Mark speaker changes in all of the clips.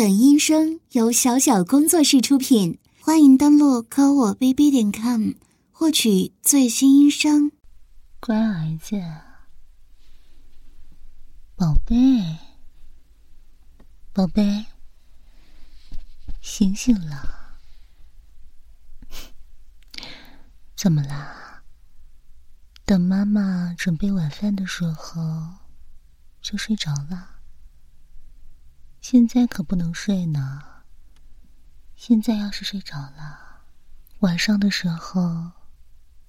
Speaker 1: 本音声由小小工作室出品，欢迎登录科我 bb 点 com 获取最新音声。
Speaker 2: 乖儿子，宝贝，宝贝，醒醒了！怎么啦？等妈妈准备晚饭的时候就睡着了？现在可不能睡呢。现在要是睡着了，晚上的时候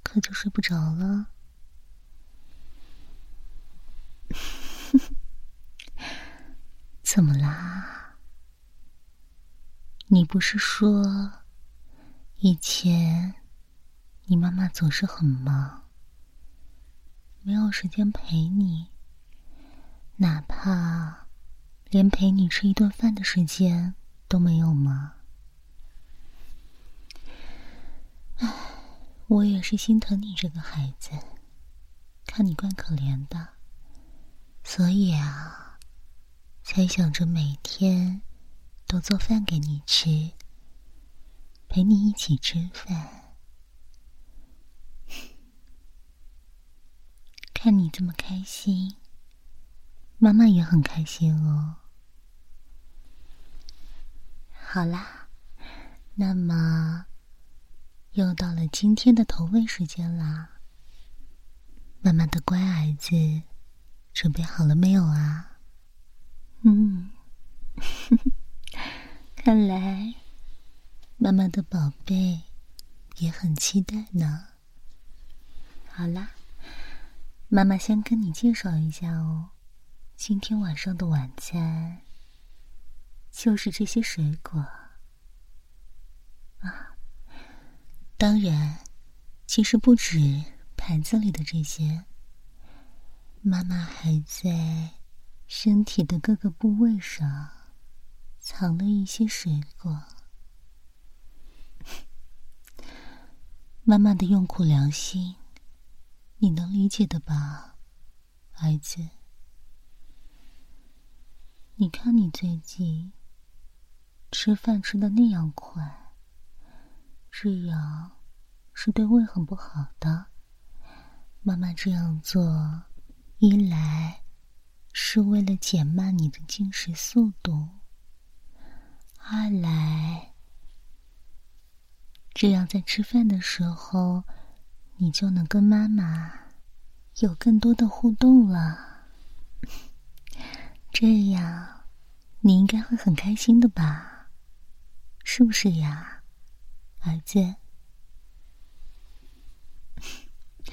Speaker 2: 可就睡不着了。怎么啦？你不是说以前你妈妈总是很忙，没有时间陪你，哪怕……连陪你吃一顿饭的时间都没有吗？唉，我也是心疼你这个孩子，看你怪可怜的，所以啊，才想着每天都做饭给你吃，陪你一起吃饭。看你这么开心，妈妈也很开心哦。好啦，那么又到了今天的投喂时间啦。妈妈的乖儿子，准备好了没有啊？嗯，看来妈妈的宝贝也很期待呢。好啦，妈妈先跟你介绍一下哦，今天晚上的晚餐。就是这些水果啊，当然，其实不止盘子里的这些。妈妈还在身体的各个部位上藏了一些水果。妈妈的用苦良心，你能理解的吧，儿子？你看你最近。吃饭吃的那样快，这样是对胃很不好的。妈妈这样做，一来是为了减慢你的进食速度，二来这样在吃饭的时候，你就能跟妈妈有更多的互动了。这样你应该会很开心的吧？是不是呀，儿子？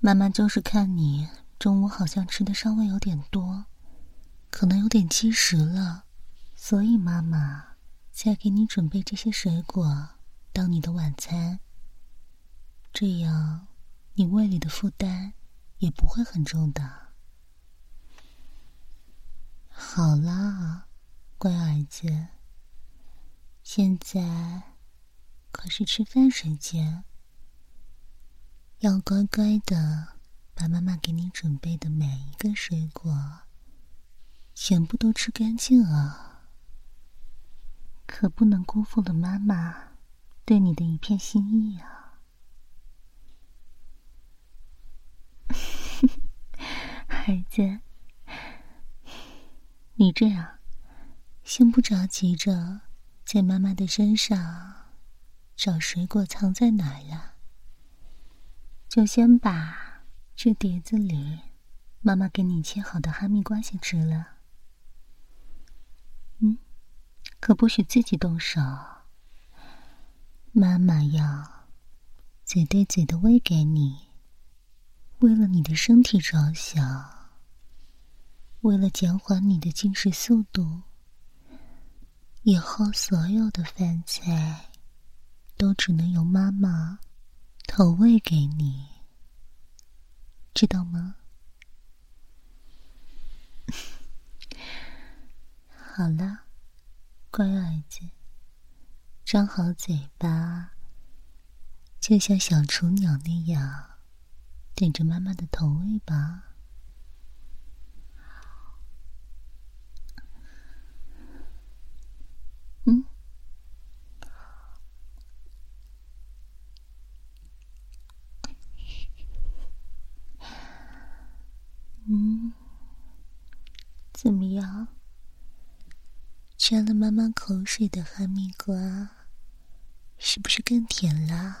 Speaker 2: 妈妈就是看你中午好像吃的稍微有点多，可能有点积食了，所以妈妈才给你准备这些水果当你的晚餐。这样你胃里的负担也不会很重的。好啦，乖儿子。现在可是吃饭时间，要乖乖的把妈妈给你准备的每一个水果全部都吃干净啊！可不能辜负了妈妈对你的一片心意啊！孩子，你这样，先不着急着。在妈妈的身上找水果藏在哪儿了？就先把这碟子里妈妈给你切好的哈密瓜先吃了。嗯，可不许自己动手。妈妈要嘴对嘴的喂给你，为了你的身体着想，为了减缓你的进食速度。以后所有的饭菜都只能由妈妈投喂给你，知道吗？好了，乖儿子，张好嘴巴，就像小雏鸟那样，等着妈妈的投喂吧。嗯，怎么样？沾了妈妈口水的哈密瓜，是不是更甜了？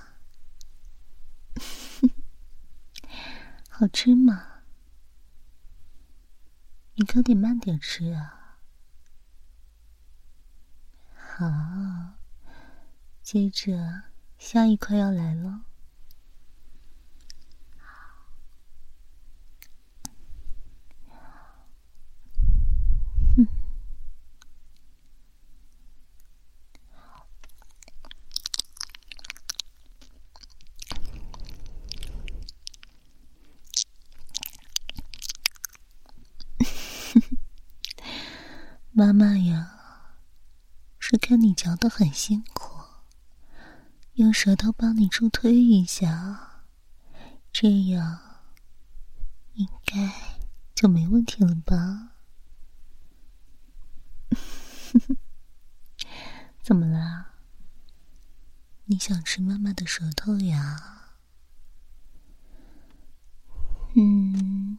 Speaker 2: 好吃吗？你可得慢点吃啊！好，接着下一块要来了。妈妈呀，是看你嚼的很辛苦，用舌头帮你助推一下，这样应该就没问题了吧？怎么啦？你想吃妈妈的舌头呀？嗯，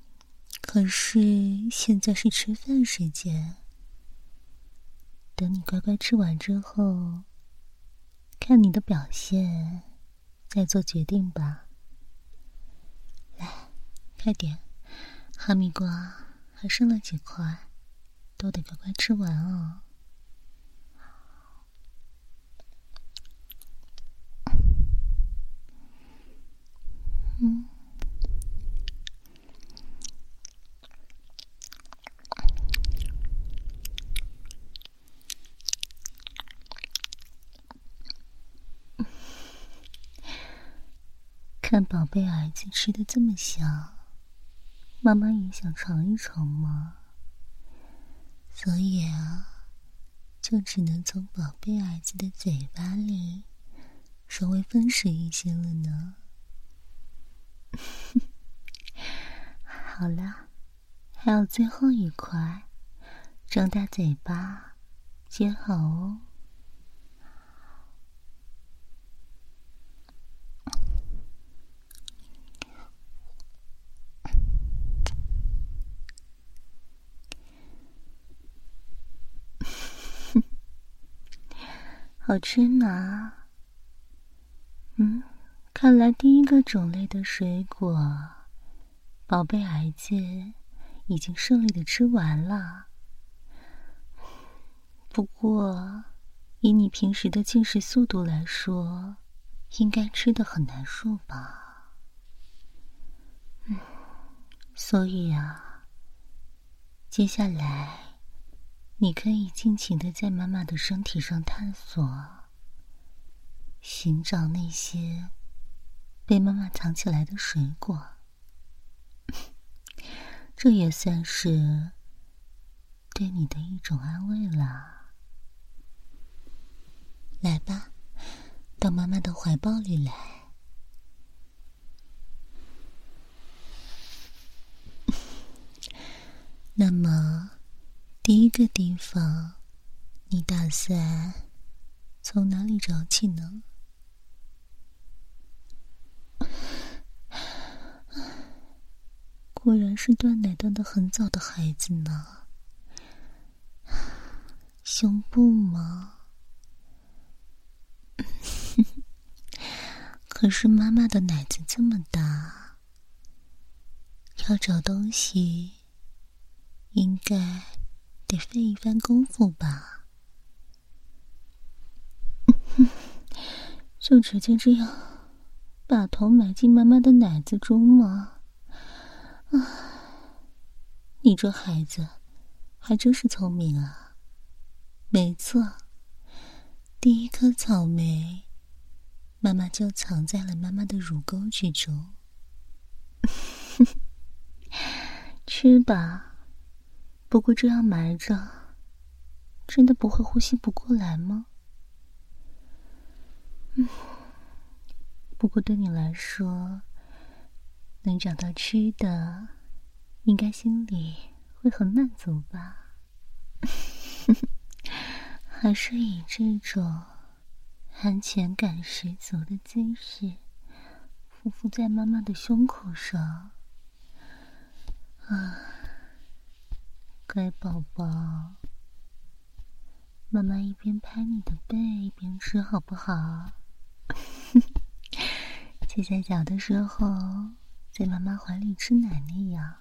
Speaker 2: 可是现在是吃饭时间。等你乖乖吃完之后，看你的表现，再做决定吧。来，快点，哈密瓜还剩了几块，都得乖乖吃完哦。嗯。看宝贝儿子吃的这么香，妈妈也想尝一尝嘛。所以啊，就只能从宝贝儿子的嘴巴里稍微分食一些了呢。好了，还有最后一块，张大嘴巴，接好哦。好吃吗？嗯，看来第一个种类的水果，宝贝儿子已经顺利的吃完了。不过，以你平时的进食速度来说，应该吃的很难受吧？嗯，所以啊，接下来。你可以尽情的在妈妈的身体上探索，寻找那些被妈妈藏起来的水果。这也算是对你的一种安慰了。来吧，到妈妈的怀抱里来。那么。第一个地方，你打算从哪里找起呢？果然是断奶断的很早的孩子呢。胸部吗？可是妈妈的奶子这么大，要找东西，应该。得费一番功夫吧，就直接这样把头埋进妈妈的奶子中吗？啊，你这孩子还真是聪明啊！没错，第一颗草莓，妈妈就藏在了妈妈的乳沟之中。吃吧。不过这样埋着，真的不会呼吸不过来吗？嗯，不过对你来说，能找到吃的，应该心里会很满足吧？还是以这种安全感十足的姿势，匍匐在妈妈的胸口上，啊。乖宝宝，妈妈一边拍你的背一边吃，好不好？就在小的时候，在妈妈怀里吃奶那样。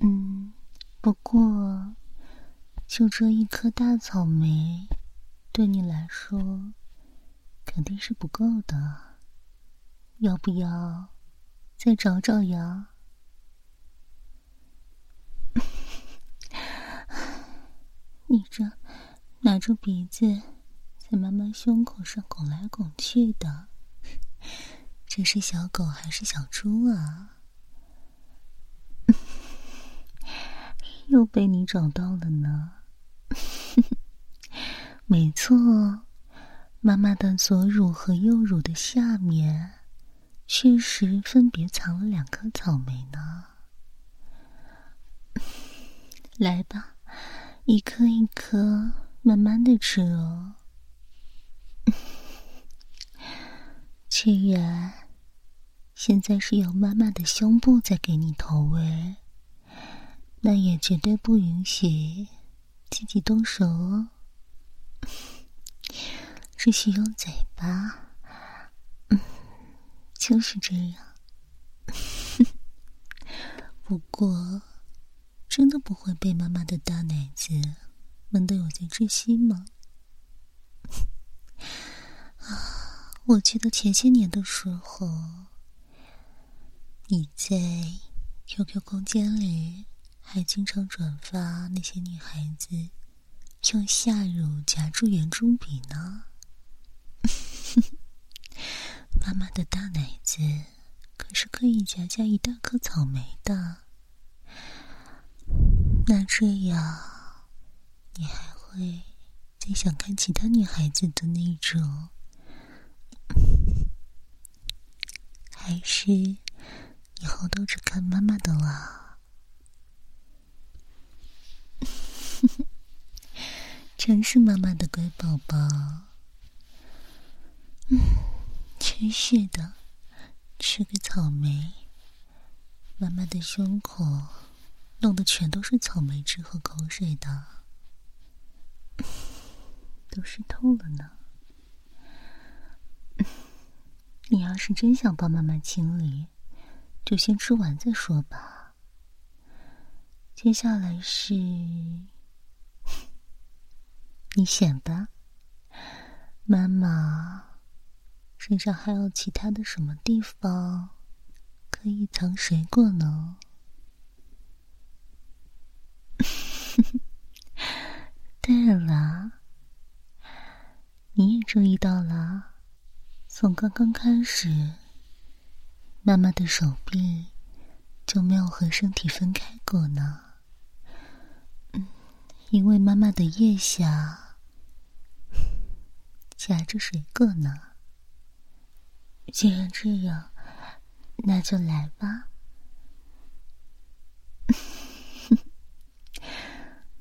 Speaker 2: 嗯，不过就这一颗大草莓，对你来说肯定是不够的。要不要再找找呀？你这拿着鼻子在妈妈胸口上拱来拱去的，这是小狗还是小猪啊？又被你找到了呢。没错，妈妈的左乳和右乳的下面，确实分别藏了两颗草莓呢。来吧。一颗一颗，慢慢的吃哦。既然现在是有妈妈的胸部在给你投喂，那也绝对不允许自己动手哦。只许用嘴巴，嗯，就是这样。不过。真的不会被妈妈的大奶子闷得有些窒息吗？啊，我记得前些年的时候，你在 QQ 空间里还经常转发那些女孩子用下乳夹住圆珠笔呢。妈妈的大奶子可是可以夹下一大颗草莓的。那这样，你还会再想看其他女孩子的那种，还是以后都只看妈妈的了？真是妈妈的乖宝宝。嗯，真是的，吃个草莓，妈妈的胸口。弄得全都是草莓汁和口水的，都湿透了呢。你要是真想帮妈妈清理，就先吃完再说吧。接下来是，你选吧。妈妈身上还有其他的什么地方可以藏水果呢？对了，你也注意到了，从刚刚开始，妈妈的手臂就没有和身体分开过呢。嗯，因为妈妈的腋下夹着水果呢。既然这样，那就来吧。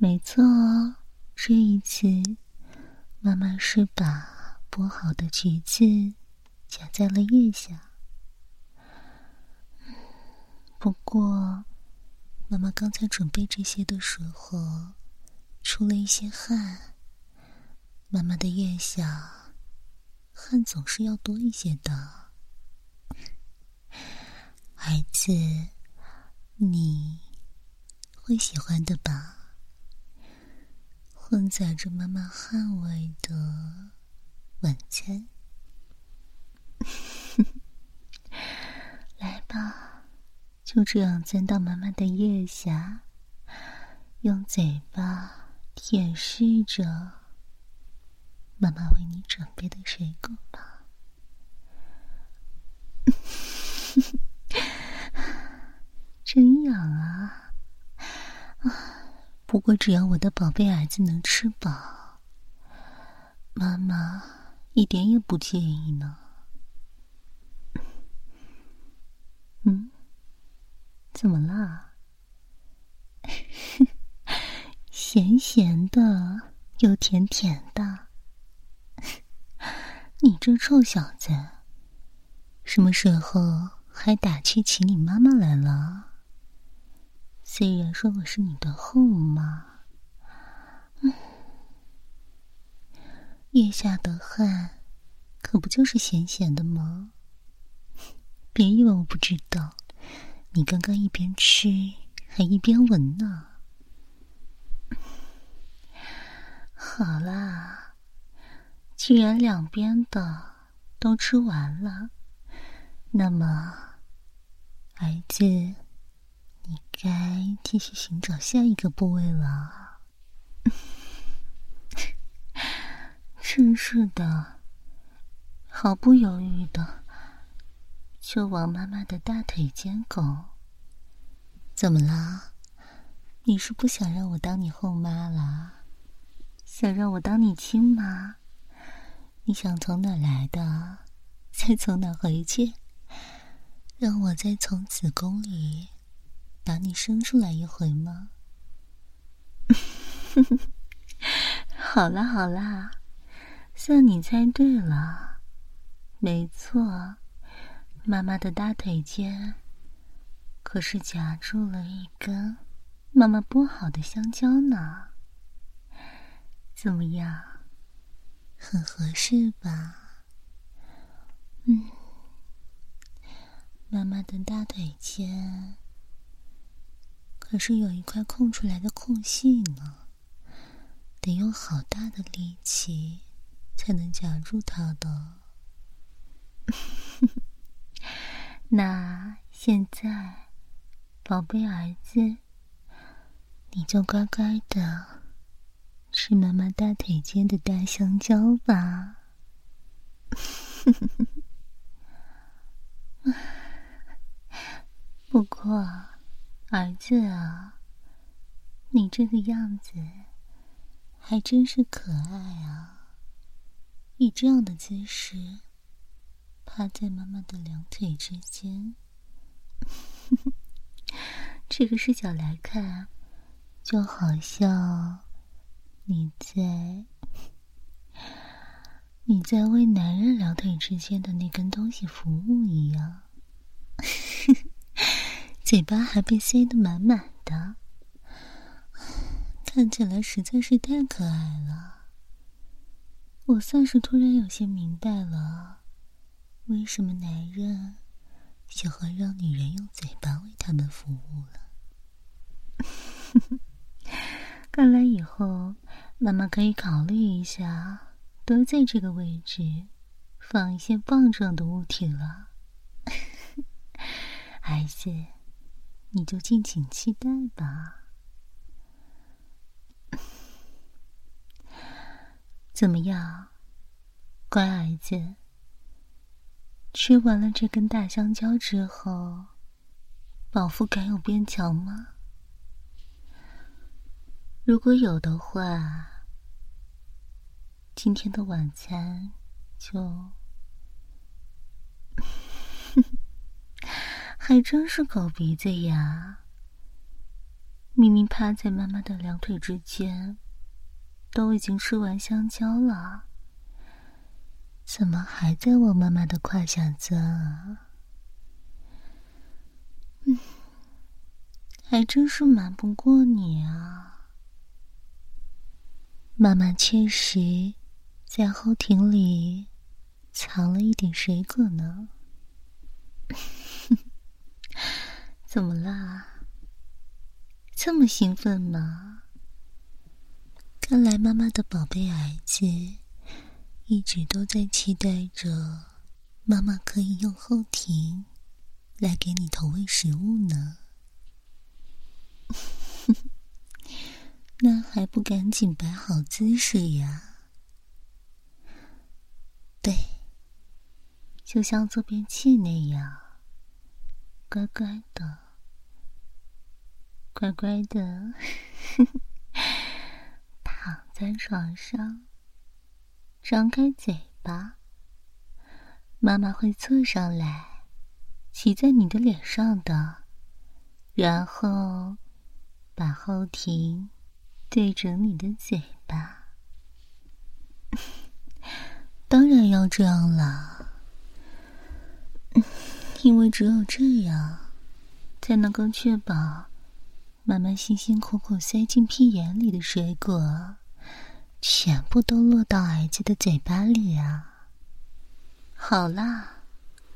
Speaker 2: 没错哦，这一次妈妈是把剥好的橘子夹在了腋下。不过，妈妈刚才准备这些的时候出了一些汗，妈妈的腋下汗总是要多一些的。孩子，你会喜欢的吧？混杂着妈妈汗味的晚餐，来吧，就这样钻到妈妈的腋下，用嘴巴舔舐着妈妈为你准备的水果吧。真痒啊！啊！不过，只要我的宝贝儿子能吃饱，妈妈一点也不介意呢。嗯，怎么啦？咸咸的又甜甜的，你这臭小子，什么时候还打趣起你妈妈来了？虽然说我是你的后妈，嗯，腋下的汗，可不就是咸咸的吗？别以为我不知道，你刚刚一边吃还一边闻呢。好啦，既然两边的都吃完了，那么儿子，该继续寻找下一个部位了。真是的，毫不犹豫的就往妈妈的大腿间拱。怎么了？你是不想让我当你后妈了？想让我当你亲妈？你想从哪来的，再从哪回去？让我再从子宫里把你生出来一回吗？好啦好啦，算你猜对了，没错，妈妈的大腿间可是夹住了一根妈妈剥好的香蕉呢。怎么样？很合适吧？嗯，妈妈的大腿间可是有一块空出来的空隙呢，得用好大的力气才能夹住它的。那现在，宝贝儿子，你就乖乖的。吃妈妈大腿间的大香蕉吧。不过，儿子啊，你这个样子还真是可爱啊！以这样的姿势趴在妈妈的两腿之间，这个视角来看，就好像……你在，你在为男人两腿之间的那根东西服务一样，嘴巴还被塞得满满的，看起来实在是太可爱了。我算是突然有些明白了，为什么男人喜欢让女人用嘴巴为他们服务了。看来以后，妈妈可以考虑一下，多在这个位置放一些棒状的物体了。孩子，你就敬请期待吧。怎么样，乖儿子？吃完了这根大香蕉之后，饱腹感有变强吗？如果有的话，今天的晚餐就……还真是狗鼻子呀！明明趴在妈妈的两腿之间，都已经吃完香蕉了，怎么还在我妈妈的胯下钻啊？嗯，还真是瞒不过你啊！妈妈确实在后庭里藏了一点水果呢。怎么啦？这么兴奋吗？看来妈妈的宝贝儿子一直都在期待着妈妈可以用后庭来给你投喂食物呢。那还不赶紧摆好姿势呀？对，就像坐便器那样，乖乖的，乖乖的 躺在床上，张开嘴巴，妈妈会坐上来，骑在你的脸上的，然后把后庭。对准你的嘴巴，当然要这样啦，因为只有这样，才能够确保妈妈辛辛苦苦塞进屁眼里的水果全部都落到儿子的嘴巴里啊！好啦，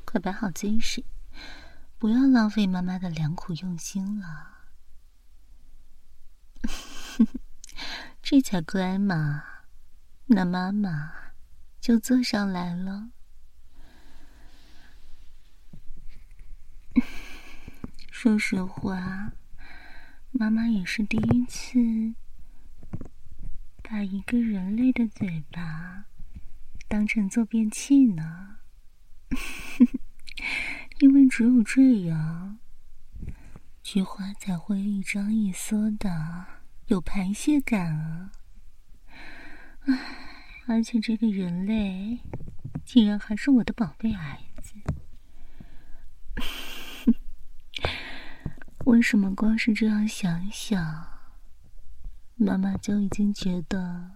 Speaker 2: 快摆好姿势，不要浪费妈妈的良苦用心了。这才乖嘛，那妈妈就坐上来了。说实话，妈妈也是第一次把一个人类的嘴巴当成坐便器呢。因为只有这样，菊花才会一张一缩的有排泄感啊！唉，而且这个人类竟然还是我的宝贝儿子。为什么光是这样想想，妈妈就已经觉得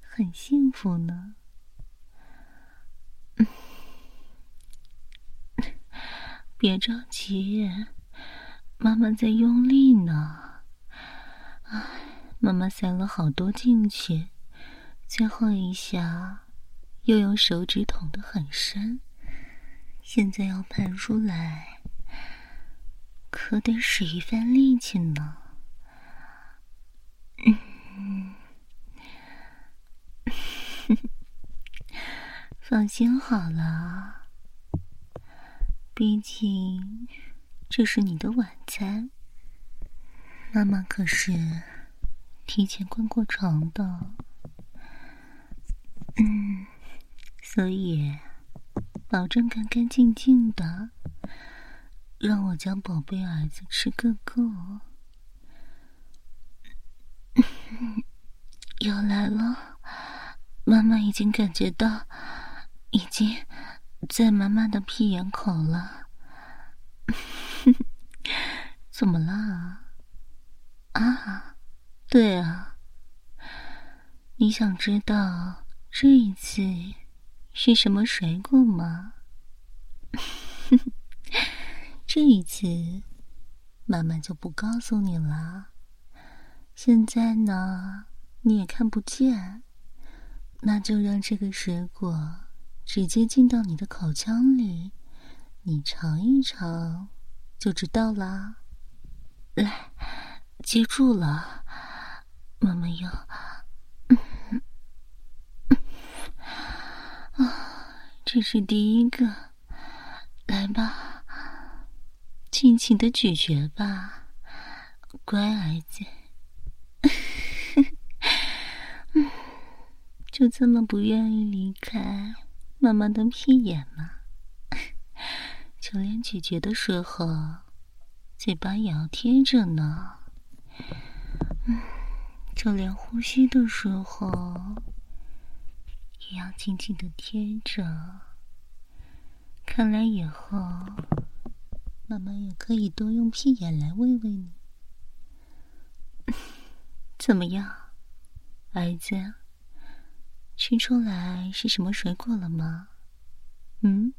Speaker 2: 很幸福呢？别着急，妈妈在用力呢。唉，妈妈塞了好多进去，最后一下又用手指捅得很深，现在要排出来。可得使一番力气呢。嗯，放心好了，毕竟这是你的晚餐。妈妈可是提前关过床的，嗯，所以保证干干净净的。让我家宝贝儿子吃个够。要来了，妈妈已经感觉到，已经在妈妈的屁眼口了。怎么了？啊，对啊，你想知道这一次是什么水果吗？这一次，妈妈就不告诉你了。现在呢，你也看不见，那就让这个水果直接进到你的口腔里，你尝一尝就知道啦。来，接住了，妈妈要…… 啊，这是第一个，来吧。尽情的咀嚼吧，乖儿子。就这么不愿意离开妈妈的屁眼吗？就连咀嚼的时候，嘴巴也要贴着呢。嗯，就连呼吸的时候，也要紧紧的贴着。看来以后。妈妈也可以多用屁眼来喂喂你，怎么样，儿子？吃出来是什么水果了吗？嗯？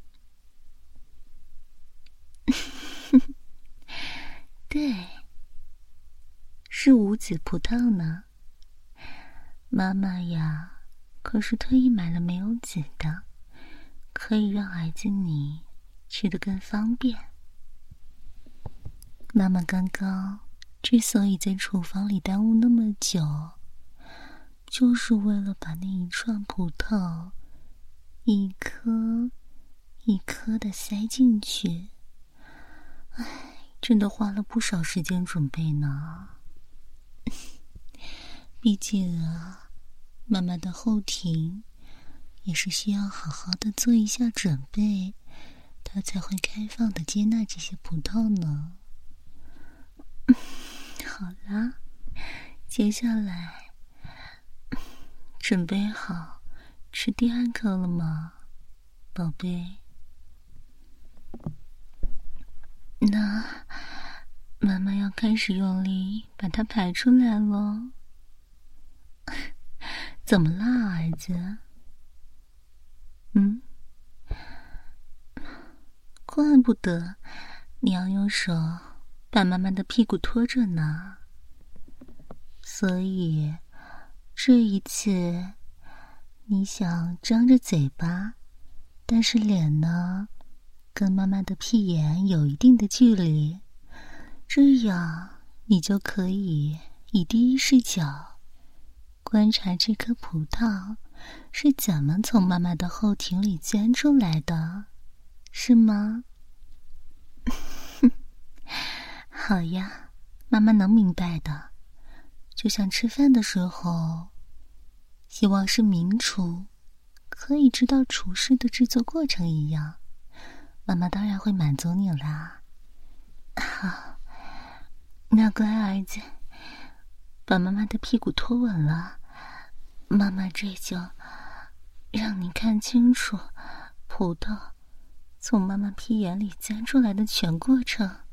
Speaker 2: 对，是无籽葡萄呢。妈妈呀，可是特意买了没有籽的，可以让儿子你吃的更方便。妈妈刚刚之所以在厨房里耽误那么久，就是为了把那一串葡萄一颗一颗的塞进去。唉，真的花了不少时间准备呢。毕竟啊，妈妈的后庭也是需要好好的做一下准备，她才会开放的接纳这些葡萄呢。好啦，接下来准备好吃第二颗了吗，宝贝？那妈妈要开始用力把它排出来喽。怎么啦，儿子？嗯，怪不得你要用手。把妈妈的屁股拖着呢，所以这一次，你想张着嘴巴，但是脸呢，跟妈妈的屁眼有一定的距离，这样你就可以以第一视角观察这颗葡萄是怎么从妈妈的后庭里钻出来的，是吗？好呀，妈妈能明白的。就像吃饭的时候，希望是名厨，可以知道厨师的制作过程一样，妈妈当然会满足你啦。好，那乖儿子，把妈妈的屁股托稳了，妈妈这就让你看清楚葡萄从妈妈屁眼里钻出来的全过程。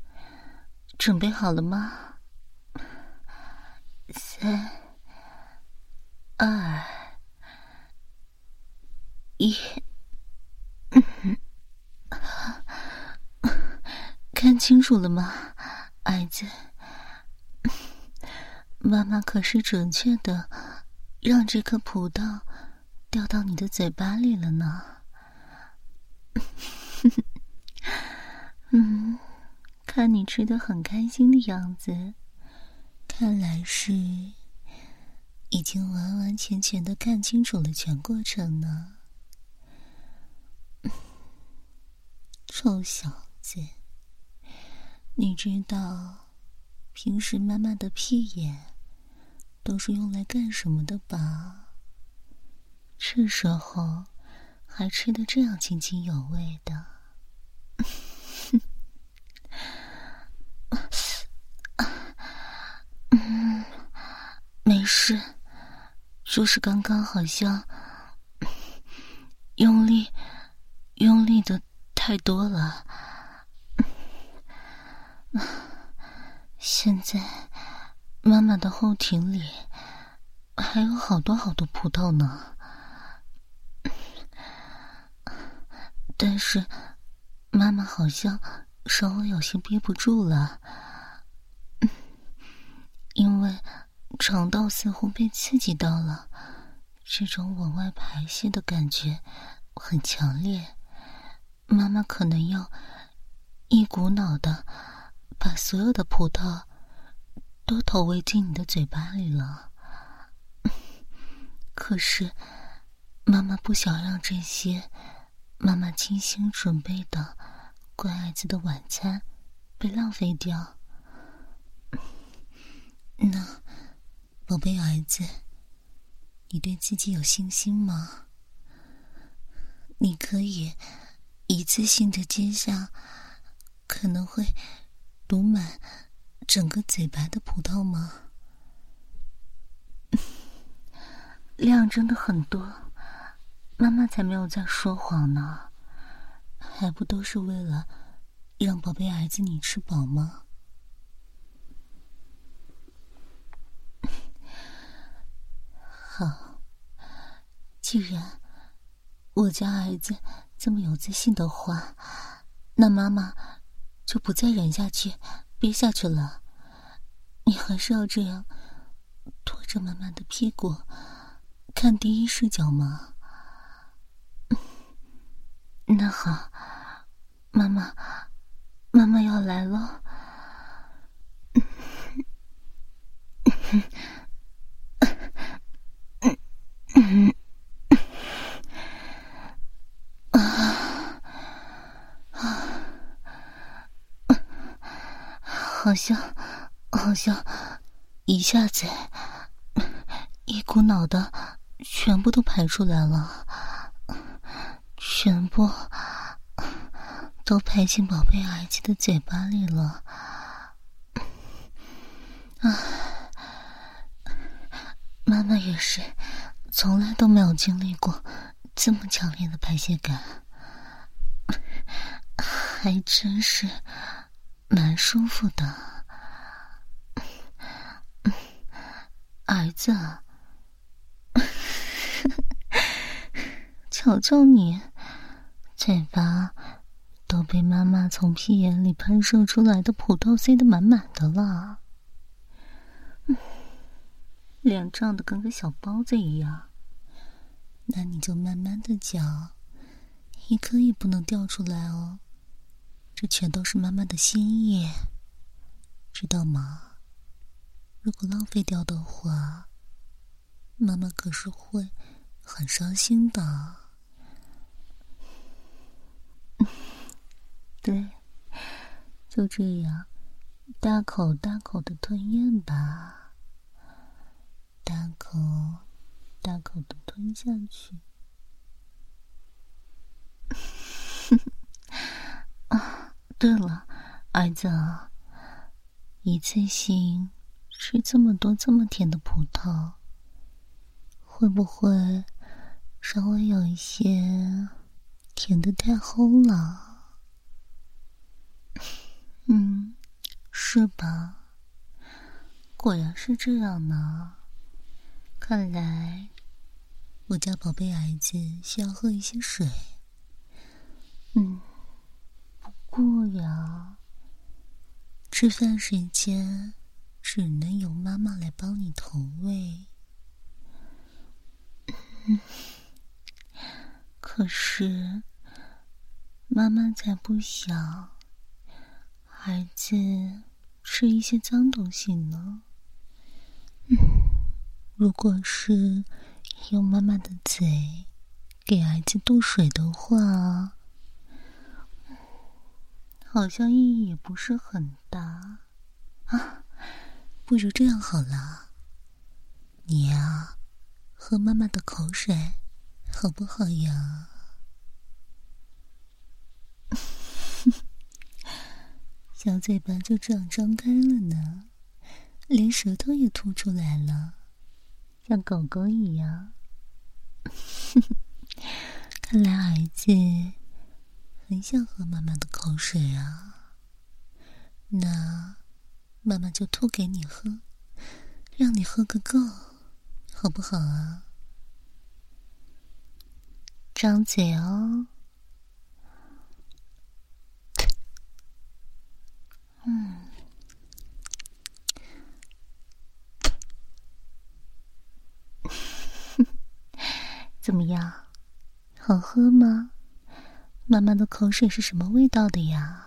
Speaker 2: 准备好了吗？三、二、一，看清楚了吗，矮子？妈妈可是准确的让这颗葡萄掉到你的嘴巴里了呢。看你吃的很开心的样子。看来是已经完完全全的看清楚了全过程呢，臭小子！你知道平时妈妈的屁眼都是用来干什么的吧？这时候还吃的这样津津有味的。没事，就是刚刚好像用力、用力的太多了。现在妈妈的后庭里还有好多好多葡萄呢，但是妈妈好像稍微有些憋不住了，因为。肠道似乎被刺激到了，这种往外排泄的感觉很强烈。妈妈可能要一股脑的把所有的葡萄都投喂进你的嘴巴里了。可是，妈妈不想让这些妈妈精心准备的乖孩子的晚餐被浪费掉。那。宝贝儿子，你对自己有信心吗？你可以一次性的接下可能会堵满整个嘴巴的葡萄吗？量真的很多，妈妈才没有在说谎呢，还不都是为了让宝贝儿子你吃饱吗？好，既然我家儿子这么有自信的话，那妈妈就不再忍下去、憋下去了。你还是要这样拖着妈妈的屁股看第一视角吗？那好，妈妈，妈妈要来了。嗯，啊啊，好像好像一下子一股脑的全部都排出来了，全部都排进宝贝儿子的嘴巴里了。啊，妈妈也是。从来都没有经历过这么强烈的排泄感，还真是蛮舒服的。儿子，瞧瞧你，嘴巴都被妈妈从屁眼里喷射出来的葡萄塞得满满的了。脸胀得跟个小包子一样。那你就慢慢的嚼，一颗也不能掉出来哦。这全都是妈妈的心意，知道吗？如果浪费掉的话，妈妈可是会很伤心的。对，就这样，大口大口的吞咽吧，大口大口的吞下去。啊，对了，儿子，一次性吃这么多这么甜的葡萄，会不会稍微有一些甜的太齁了？嗯，是吧？果然是这样呢。看来我家宝贝儿子需要喝一些水。嗯。不过呀，吃饭时间只能由妈妈来帮你投喂。可是妈妈才不想孩子吃一些脏东西呢。嗯如果是用妈妈的嘴给孩子渡水的话。好像意义也不是很大啊，不如这样好了，你呀，喝妈妈的口水，好不好呀？小嘴巴就这样张开了呢，连舌头也吐出来了，像狗狗一样。看来儿子。很想喝妈妈的口水啊，那妈妈就吐给你喝，让你喝个够，好不好啊？张嘴哦，嗯，怎么样？好喝吗？妈妈的口水是什么味道的呀？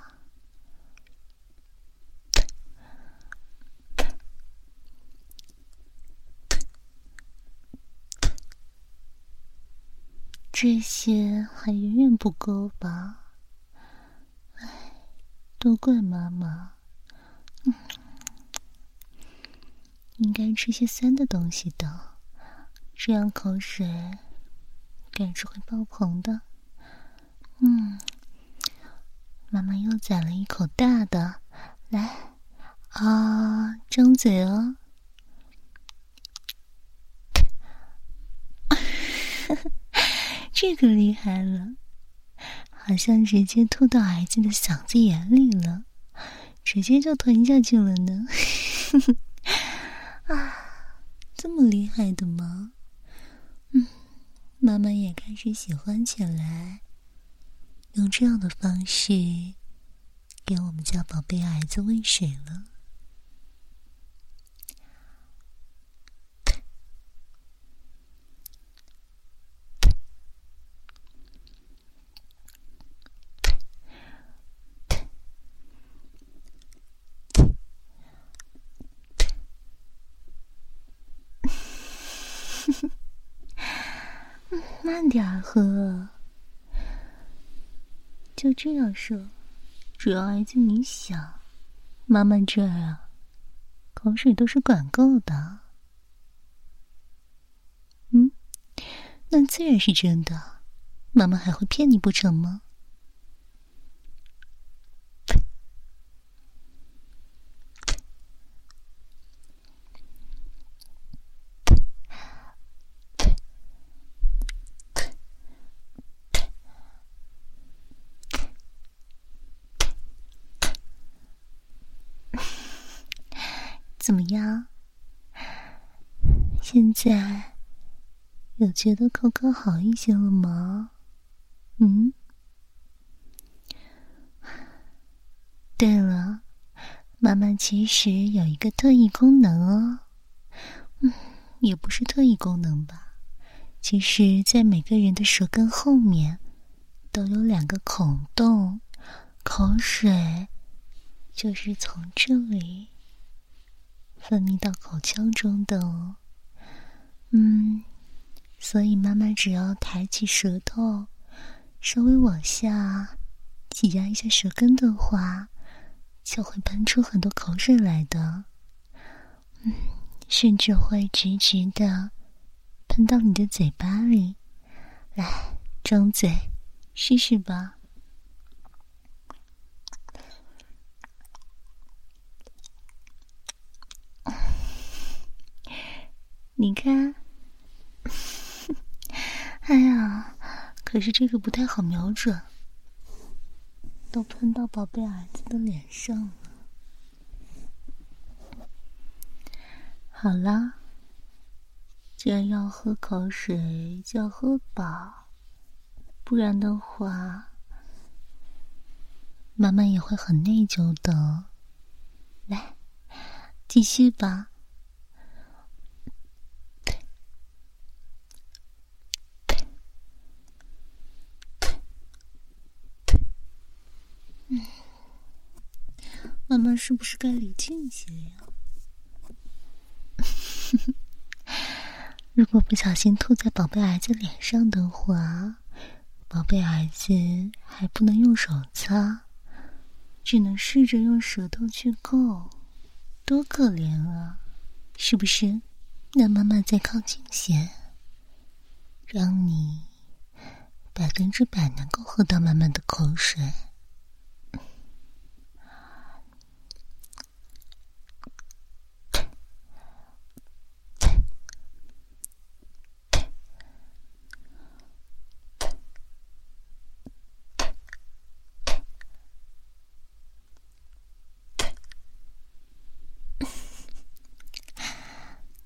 Speaker 2: 这些还远远不够吧？都怪妈妈，嗯应该吃些酸的东西的，这样口水感觉会爆棚的。嗯，妈妈又攒了一口大的，来啊，张嘴哦！这个厉害了，好像直接吐到儿子的嗓子眼里了，直接就吞下去了呢！啊，这么厉害的吗？嗯，妈妈也开始喜欢起来。用这样的方式给我们家宝贝儿子喂水了。慢点喝。就这样说，主要儿子你想，妈妈这儿啊，口水都是管够的。嗯，那自然是真的，妈妈还会骗你不成吗？怎么样？现在有觉得口感好一些了吗？嗯。对了，妈妈其实有一个特异功能哦。嗯，也不是特异功能吧？其实，在每个人的舌根后面，都有两个孔洞，口水就是从这里分泌到口腔中的哦。嗯，所以妈妈只要抬起舌头，稍微往下挤压一下舌根的话，就会喷出很多口水来的。嗯，甚至会直直的喷到你的嘴巴里。来，张嘴试试吧。你看，哎呀，可是这个不太好瞄准，都喷到宝贝儿子的脸上了。好啦，既然要喝口水，就要喝饱，不然的话，妈妈也会很内疚的。来，继续吧。妈妈是不是该理性些呀？如果不小心吐在宝贝儿子脸上的话，宝贝儿子还不能用手擦，只能试着用舌头去够，多可怜啊！是不是？那妈妈再靠近些，让你百分之百能够喝到妈妈的口水。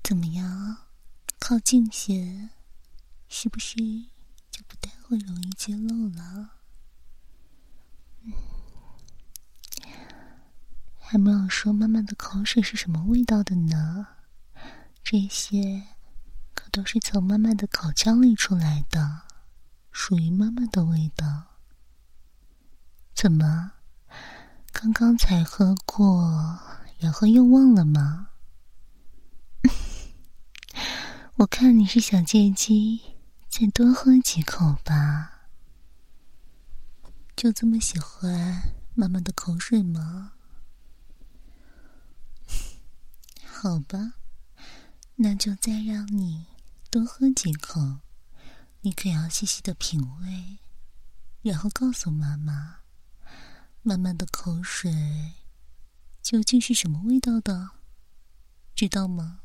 Speaker 2: 怎么样？靠近些，是不是就不太会容易揭露了？还没有说妈妈的口水是什么味道的呢？这些可都是从妈妈的口腔里出来的，属于妈妈的味道。怎么，刚刚才喝过，然后又忘了吗？我看你是想借机再多喝几口吧？就这么喜欢妈妈的口水吗？好吧，那就再让你多喝几口。你可要细细的品味，然后告诉妈妈，妈妈的口水究竟是什么味道的，知道吗？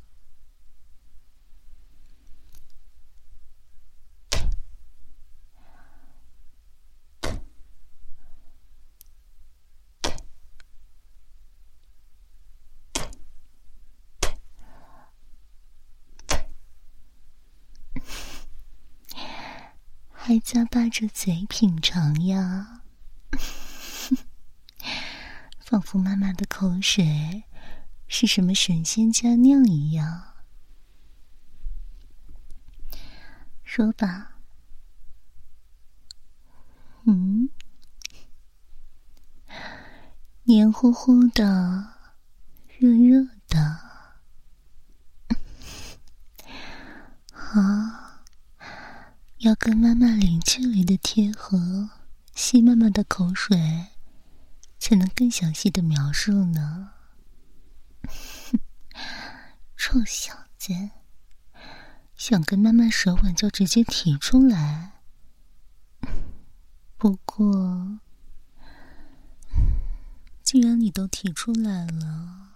Speaker 2: 还咂巴着嘴品尝呀，仿佛妈妈的口水是什么神仙佳酿一样。说吧，嗯，黏糊糊的，热热的，啊。要跟妈妈零距离的贴合，吸妈妈的口水，才能更详细的描述呢。臭小子，想跟妈妈舌吻就直接提出来。不过，既然你都提出来了，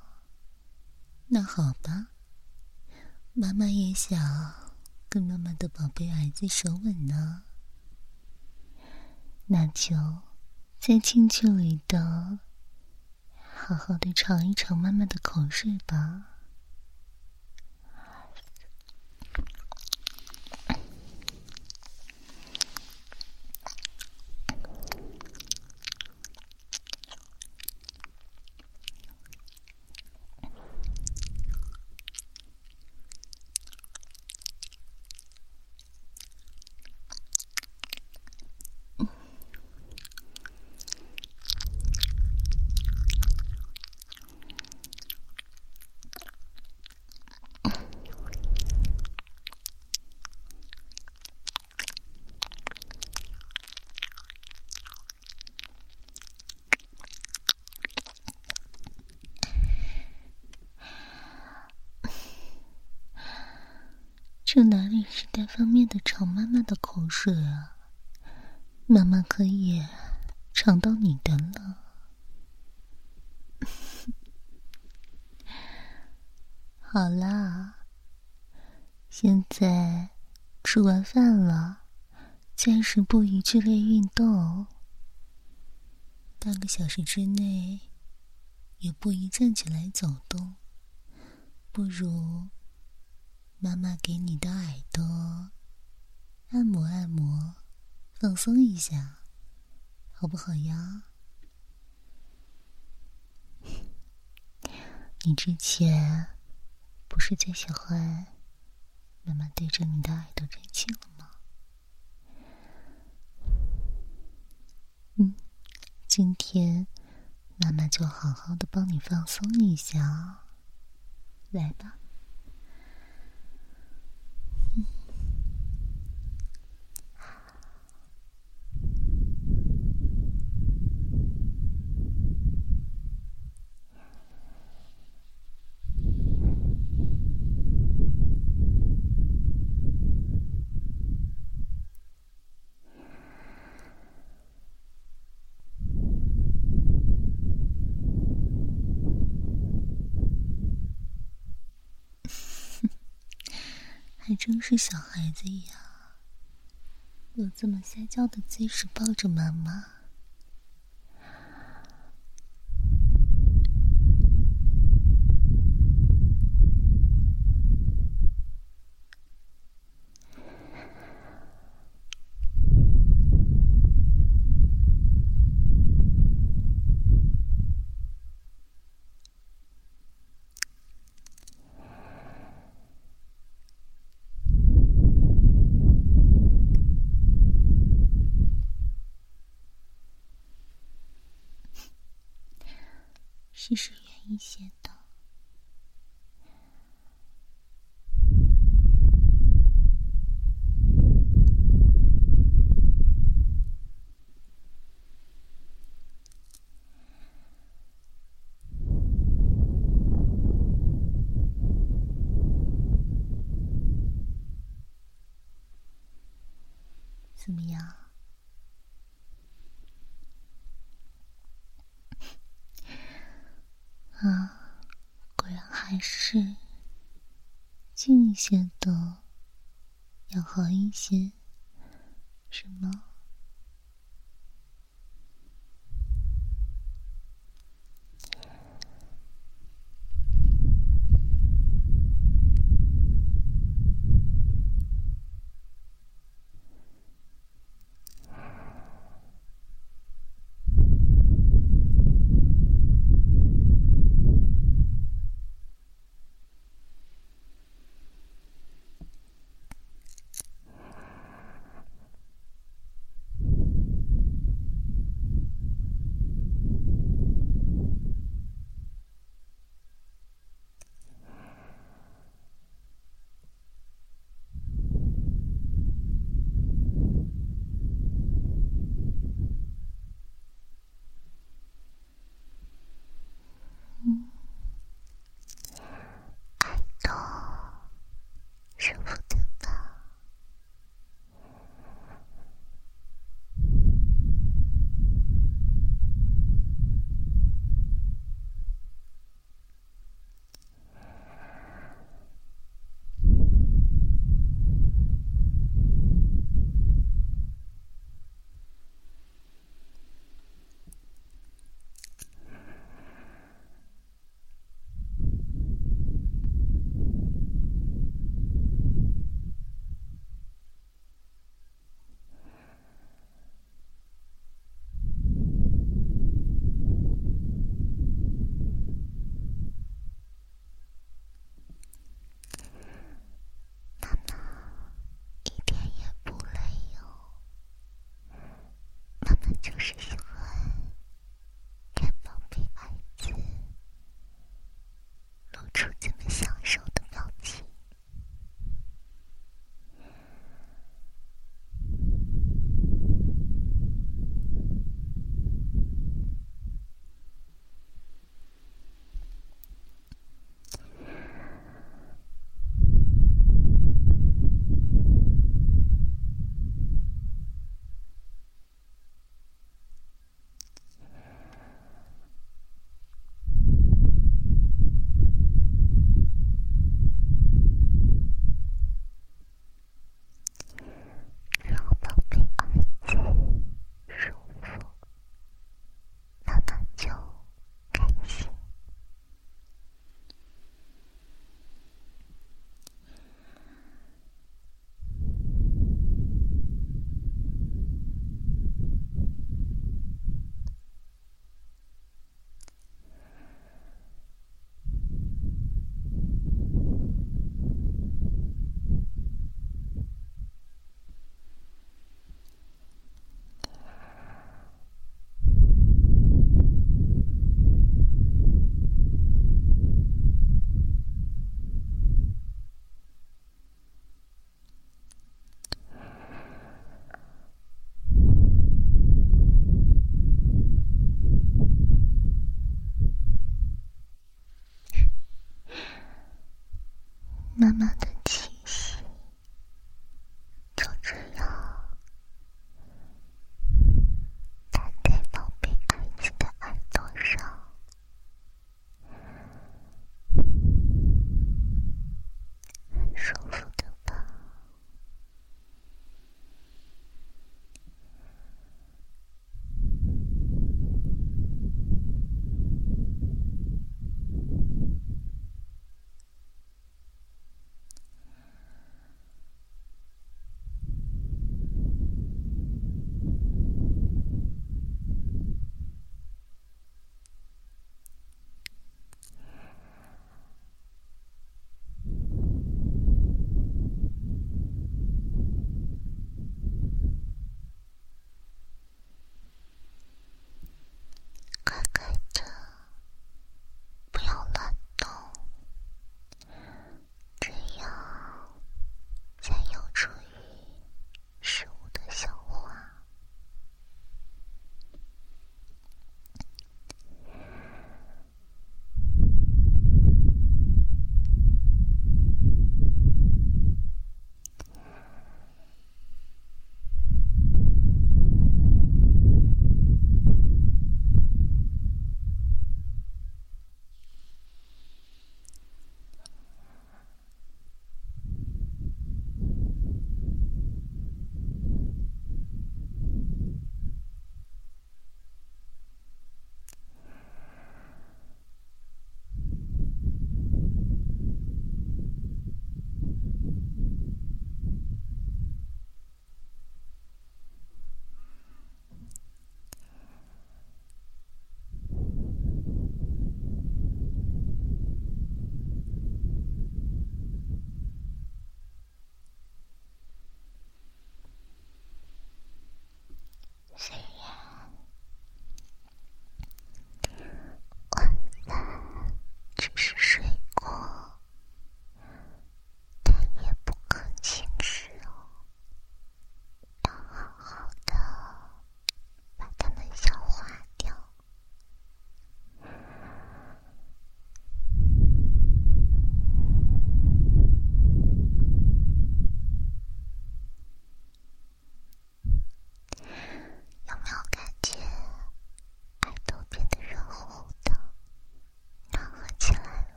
Speaker 2: 那好吧，妈妈也想。跟妈妈的宝贝儿子舌吻呢，那就再近距离的好好的尝一尝妈妈的口水吧。方面的尝妈妈的口水啊，妈妈可以尝到你的了。好啦，现在吃完饭了，是不宜剧烈运动。半个小时之内，也不宜站起来走动。不如，妈妈给你的耳朵按摩按摩，放松一下，好不好呀？你之前。不是最喜欢妈妈对着你的耳朵吹气了吗？嗯，今天妈妈就好好的帮你放松一下，来吧。还真是小孩子一样，有这么撒娇的姿势抱着妈妈。you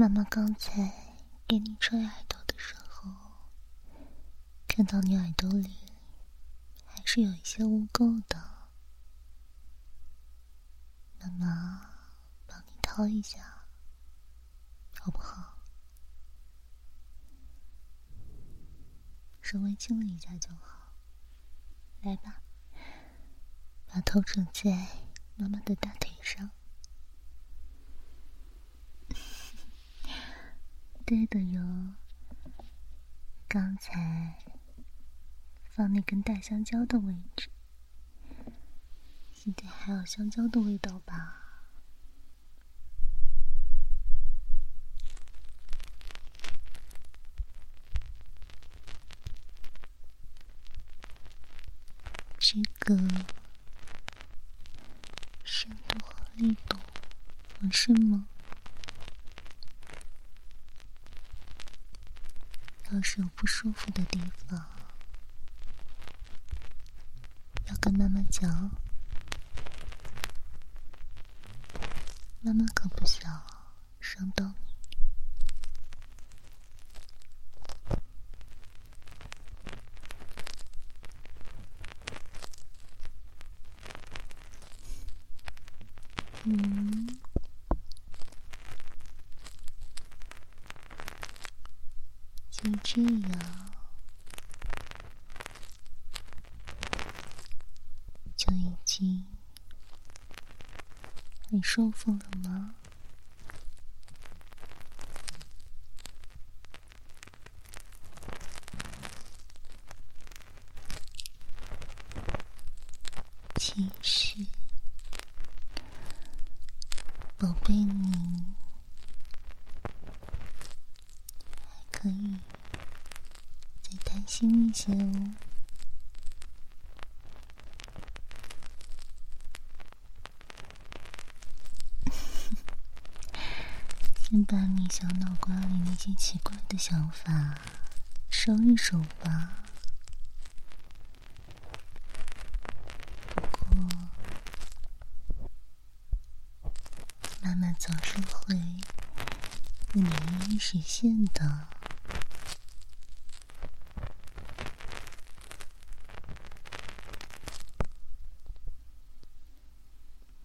Speaker 2: 妈妈刚才给你吹耳朵的时候，看到你耳朵里还是有一些污垢的。妈妈帮你掏一下，好不好？稍微清理一下就好。来吧，把头枕在妈妈的大腿上。对的哟，刚才放那根大香蕉的位置，现在还有香蕉的味道吧？这个深度和力度合适吗？要是有不舒服的地方，要跟妈妈讲。妈妈可不想伤到你。嗯。就这样，就已经很舒服了吗？其实，宝贝，你还可以。担心一些哦。先把你小脑瓜里那些奇怪的想法收一收吧。不过，妈妈总是会为你一一实现的。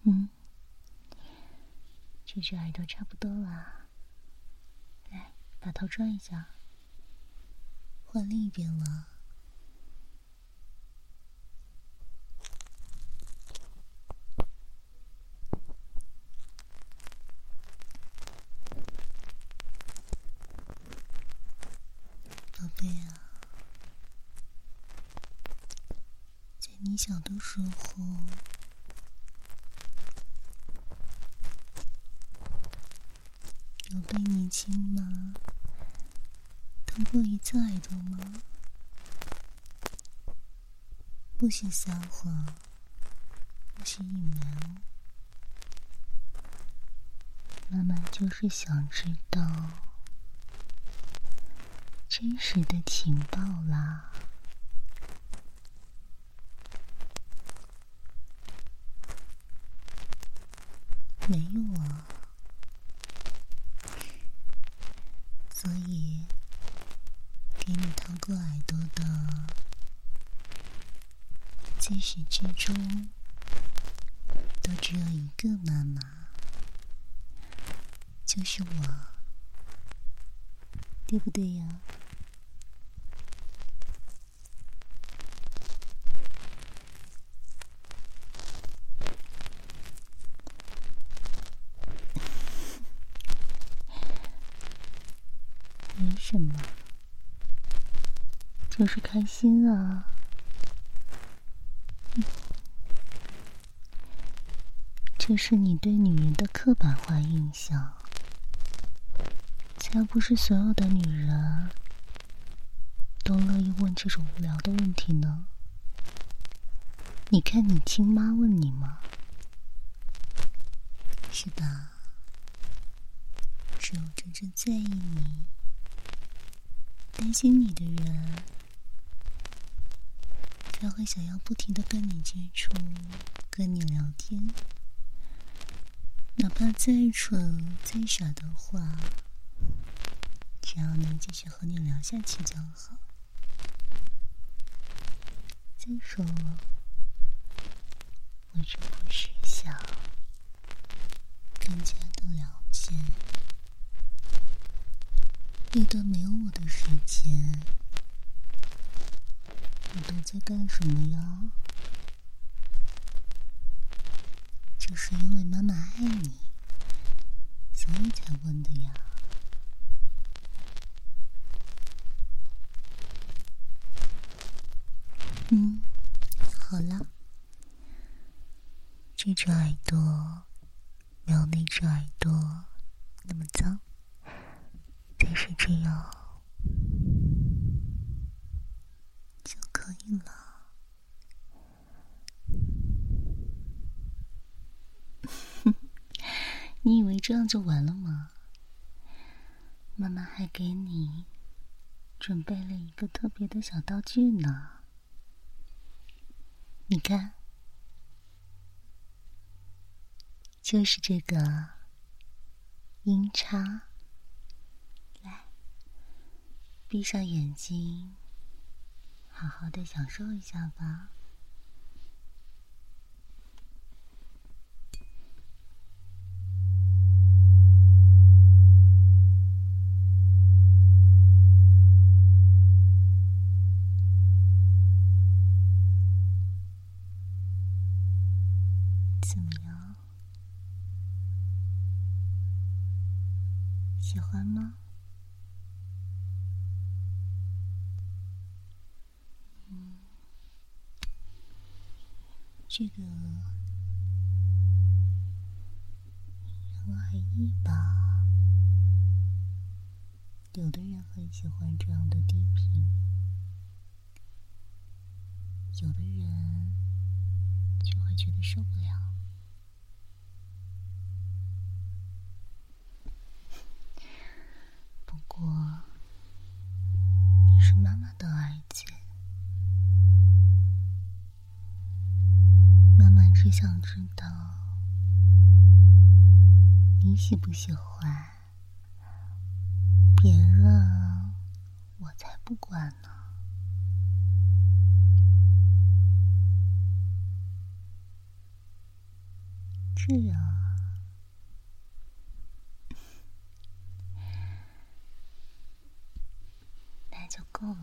Speaker 2: 嗯，这只耳朵差不多了，头转一下，换另一边了。宝贝啊，在你小的时候。有被你亲吗？疼过一次耳朵吗？不许撒谎，不许隐瞒。妈妈就是想知道真实的情报啦。没有啊。所以，给你掏过耳朵的，自始终都只有一个妈妈，就是我，对不对？什么？就是开心啊！是你对女人的刻板化印象，才不是所有的女人都乐意问这种无聊的问题呢。你看，你亲妈问你吗？是吧？只有真正在意你。担心你的人，才会想要不停的跟你接触，跟你聊天。哪怕再蠢再傻的话，只要能继续和你聊下去就好。再说了，我这不过是想更加的了解那段没有我的时间，你都在干什么呀？就是因为妈妈爱你，所以才问的呀。嗯，好了，这只耳朵没有那只耳朵那么脏，但是这样就可以了。你以为这样就完了吗？妈妈还给你准备了一个特别的小道具呢。你看，就是这个音叉。来，闭上眼睛，好好的享受一下吧。怎么样？喜欢吗？嗯，这个因人而异吧。有的人很喜欢这样的低频，有的人就会觉得受不了。不过，你是妈妈的儿子，妈妈只想知道你喜不喜欢，别人我才不管呢。这样。就够了，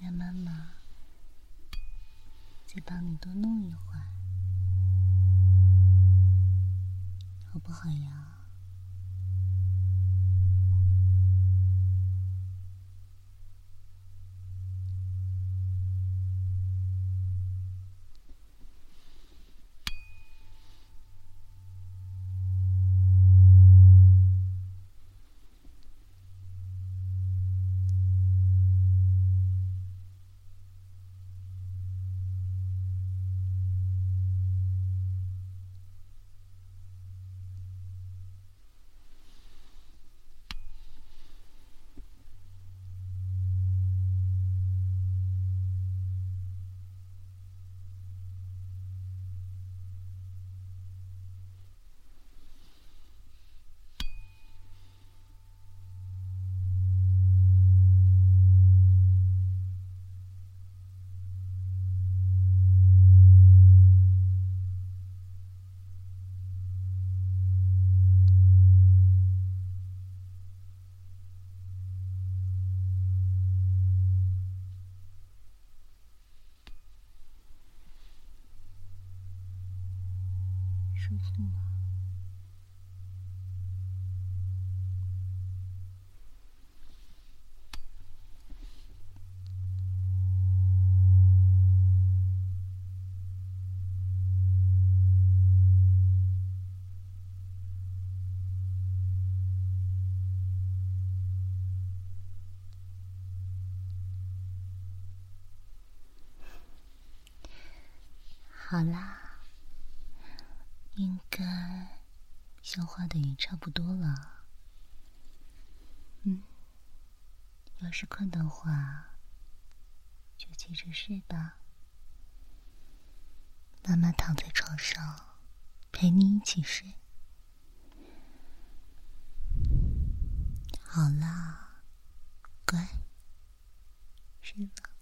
Speaker 2: 那妈妈再帮你多弄一会儿，好不好呀？舒服吗？好啦。应该消化的也差不多了，嗯，要是困的话，就接着睡吧。妈妈躺在床上，陪你一起睡。好啦，乖，睡吧。